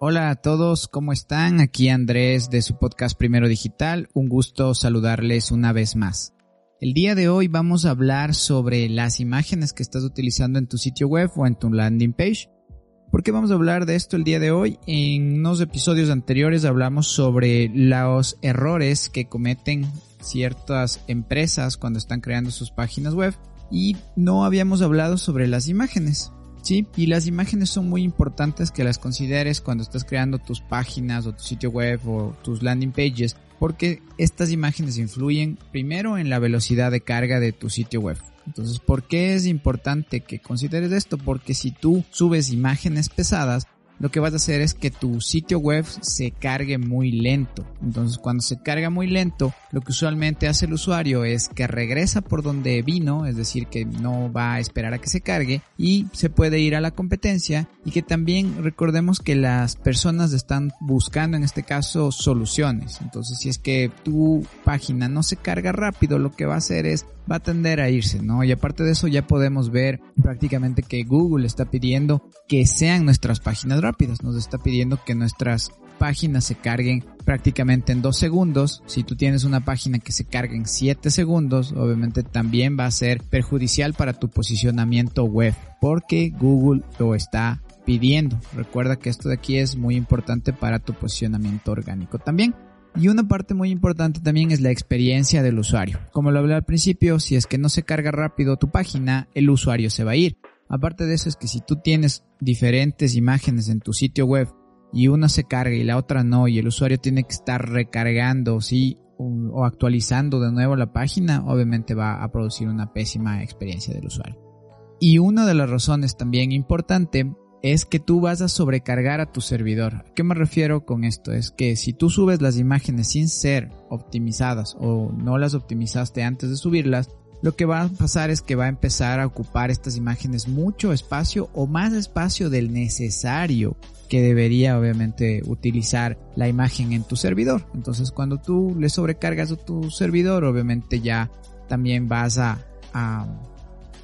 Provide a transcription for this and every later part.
Hola a todos, ¿cómo están? Aquí Andrés de su podcast Primero Digital. Un gusto saludarles una vez más. El día de hoy vamos a hablar sobre las imágenes que estás utilizando en tu sitio web o en tu landing page. ¿Por qué vamos a hablar de esto el día de hoy? En unos episodios anteriores hablamos sobre los errores que cometen ciertas empresas cuando están creando sus páginas web y no habíamos hablado sobre las imágenes. Sí, y las imágenes son muy importantes que las consideres cuando estás creando tus páginas o tu sitio web o tus landing pages, porque estas imágenes influyen primero en la velocidad de carga de tu sitio web. Entonces, ¿por qué es importante que consideres esto? Porque si tú subes imágenes pesadas, lo que vas a hacer es que tu sitio web se cargue muy lento. Entonces cuando se carga muy lento, lo que usualmente hace el usuario es que regresa por donde vino, es decir, que no va a esperar a que se cargue y se puede ir a la competencia y que también recordemos que las personas están buscando en este caso soluciones. Entonces si es que tu página no se carga rápido, lo que va a hacer es va a tender a irse, ¿no? Y aparte de eso ya podemos ver prácticamente que Google está pidiendo que sean nuestras páginas rápidas, nos está pidiendo que nuestras páginas se carguen prácticamente en dos segundos. Si tú tienes una página que se carga en 7 segundos, obviamente también va a ser perjudicial para tu posicionamiento web, porque Google lo está pidiendo. Recuerda que esto de aquí es muy importante para tu posicionamiento orgánico también. Y una parte muy importante también es la experiencia del usuario. Como lo hablé al principio, si es que no se carga rápido tu página, el usuario se va a ir. Aparte de eso es que si tú tienes diferentes imágenes en tu sitio web y una se carga y la otra no y el usuario tiene que estar recargando, sí, o actualizando de nuevo la página, obviamente va a producir una pésima experiencia del usuario. Y una de las razones también importante es que tú vas a sobrecargar a tu servidor. ¿A qué me refiero con esto? Es que si tú subes las imágenes sin ser optimizadas o no las optimizaste antes de subirlas, lo que va a pasar es que va a empezar a ocupar estas imágenes mucho espacio o más espacio del necesario que debería obviamente utilizar la imagen en tu servidor. Entonces cuando tú le sobrecargas a tu servidor, obviamente ya también vas a, a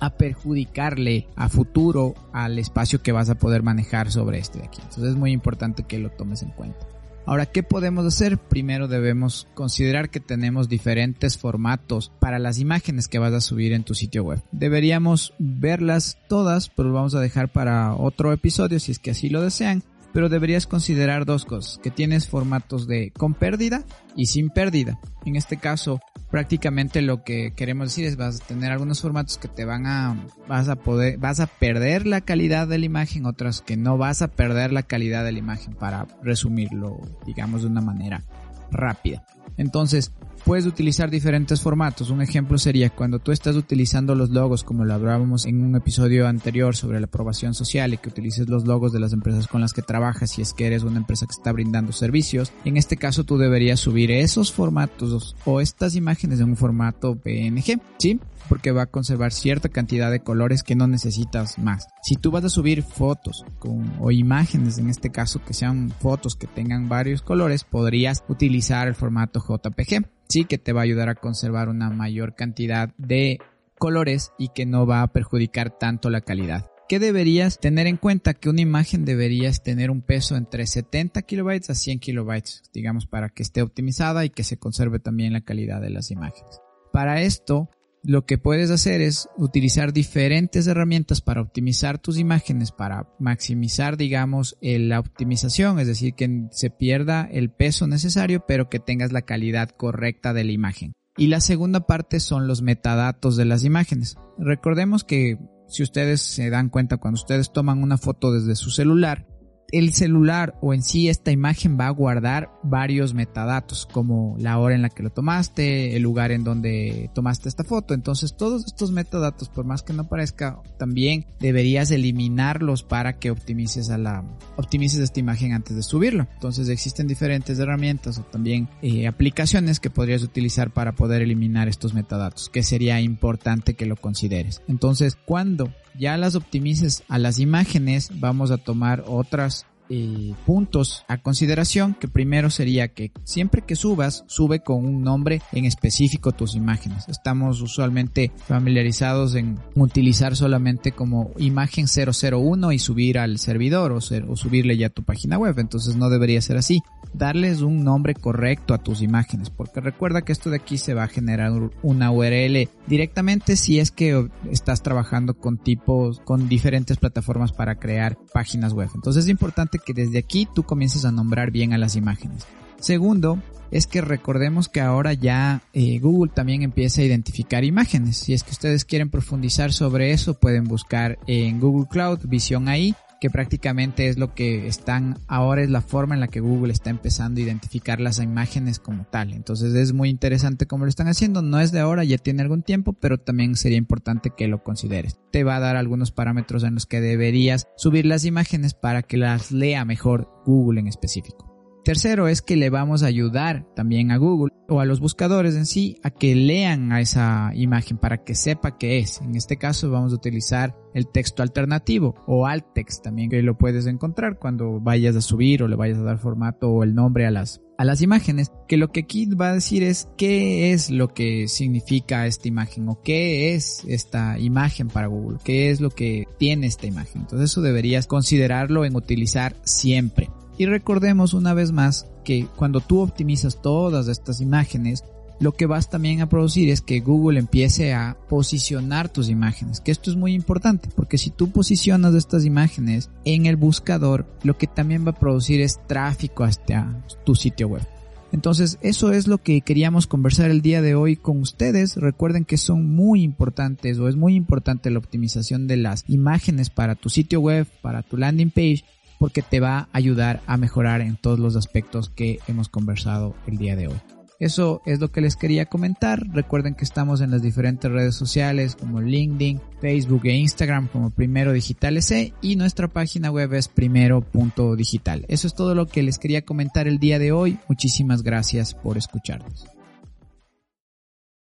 a perjudicarle a futuro al espacio que vas a poder manejar sobre este de aquí. Entonces es muy importante que lo tomes en cuenta. Ahora, ¿qué podemos hacer? Primero debemos considerar que tenemos diferentes formatos para las imágenes que vas a subir en tu sitio web. Deberíamos verlas todas, pero lo vamos a dejar para otro episodio si es que así lo desean pero deberías considerar dos cosas, que tienes formatos de con pérdida y sin pérdida. En este caso, prácticamente lo que queremos decir es vas a tener algunos formatos que te van a vas a poder vas a perder la calidad de la imagen, otras que no vas a perder la calidad de la imagen para resumirlo, digamos de una manera rápida. Entonces, puedes utilizar diferentes formatos. Un ejemplo sería cuando tú estás utilizando los logos, como lo hablábamos en un episodio anterior sobre la aprobación social y que utilices los logos de las empresas con las que trabajas si es que eres una empresa que está brindando servicios. En este caso tú deberías subir esos formatos o estas imágenes en un formato PNG, ¿sí? porque va a conservar cierta cantidad de colores que no necesitas más. Si tú vas a subir fotos con, o imágenes, en este caso que sean fotos que tengan varios colores, podrías utilizar el formato JPG sí que te va a ayudar a conservar una mayor cantidad de colores y que no va a perjudicar tanto la calidad. ¿Qué deberías tener en cuenta? Que una imagen deberías tener un peso entre 70 kilobytes a 100 kilobytes, digamos, para que esté optimizada y que se conserve también la calidad de las imágenes. Para esto, lo que puedes hacer es utilizar diferentes herramientas para optimizar tus imágenes, para maximizar, digamos, la optimización, es decir, que se pierda el peso necesario, pero que tengas la calidad correcta de la imagen. Y la segunda parte son los metadatos de las imágenes. Recordemos que si ustedes se dan cuenta cuando ustedes toman una foto desde su celular, el celular o en sí esta imagen va a guardar varios metadatos como la hora en la que lo tomaste, el lugar en donde tomaste esta foto. Entonces todos estos metadatos, por más que no parezca, también deberías eliminarlos para que optimices a la optimices esta imagen antes de subirlo. Entonces existen diferentes herramientas o también eh, aplicaciones que podrías utilizar para poder eliminar estos metadatos, que sería importante que lo consideres. Entonces, cuando ya las optimices a las imágenes, vamos a tomar otras eh, puntos a consideración, que primero sería que siempre que subas, sube con un nombre en específico tus imágenes. Estamos usualmente familiarizados en utilizar solamente como imagen 001 y subir al servidor o, o subirle ya tu página web, entonces no debería ser así. Darles un nombre correcto a tus imágenes, porque recuerda que esto de aquí se va a generar una URL directamente si es que estás trabajando con tipos, con diferentes plataformas para crear páginas web. Entonces es importante que desde aquí tú comiences a nombrar bien a las imágenes. Segundo, es que recordemos que ahora ya eh, Google también empieza a identificar imágenes. Si es que ustedes quieren profundizar sobre eso, pueden buscar en Google Cloud Visión AI que prácticamente es lo que están ahora es la forma en la que Google está empezando a identificar las imágenes como tal. Entonces es muy interesante cómo lo están haciendo. No es de ahora, ya tiene algún tiempo, pero también sería importante que lo consideres. Te va a dar algunos parámetros en los que deberías subir las imágenes para que las lea mejor Google en específico. Tercero es que le vamos a ayudar también a Google o a los buscadores en sí a que lean a esa imagen para que sepa qué es. En este caso vamos a utilizar el texto alternativo o alt text también que lo puedes encontrar cuando vayas a subir o le vayas a dar formato o el nombre a las a las imágenes, que lo que aquí va a decir es qué es lo que significa esta imagen o qué es esta imagen para Google, qué es lo que tiene esta imagen. Entonces eso deberías considerarlo en utilizar siempre. Y recordemos una vez más que cuando tú optimizas todas estas imágenes, lo que vas también a producir es que Google empiece a posicionar tus imágenes, que esto es muy importante, porque si tú posicionas estas imágenes en el buscador, lo que también va a producir es tráfico hasta tu sitio web. Entonces, eso es lo que queríamos conversar el día de hoy con ustedes. Recuerden que son muy importantes o es muy importante la optimización de las imágenes para tu sitio web, para tu landing page porque te va a ayudar a mejorar en todos los aspectos que hemos conversado el día de hoy. Eso es lo que les quería comentar. Recuerden que estamos en las diferentes redes sociales como LinkedIn, Facebook e Instagram como Primero Digital S y nuestra página web es primero.digital. Eso es todo lo que les quería comentar el día de hoy. Muchísimas gracias por escucharnos.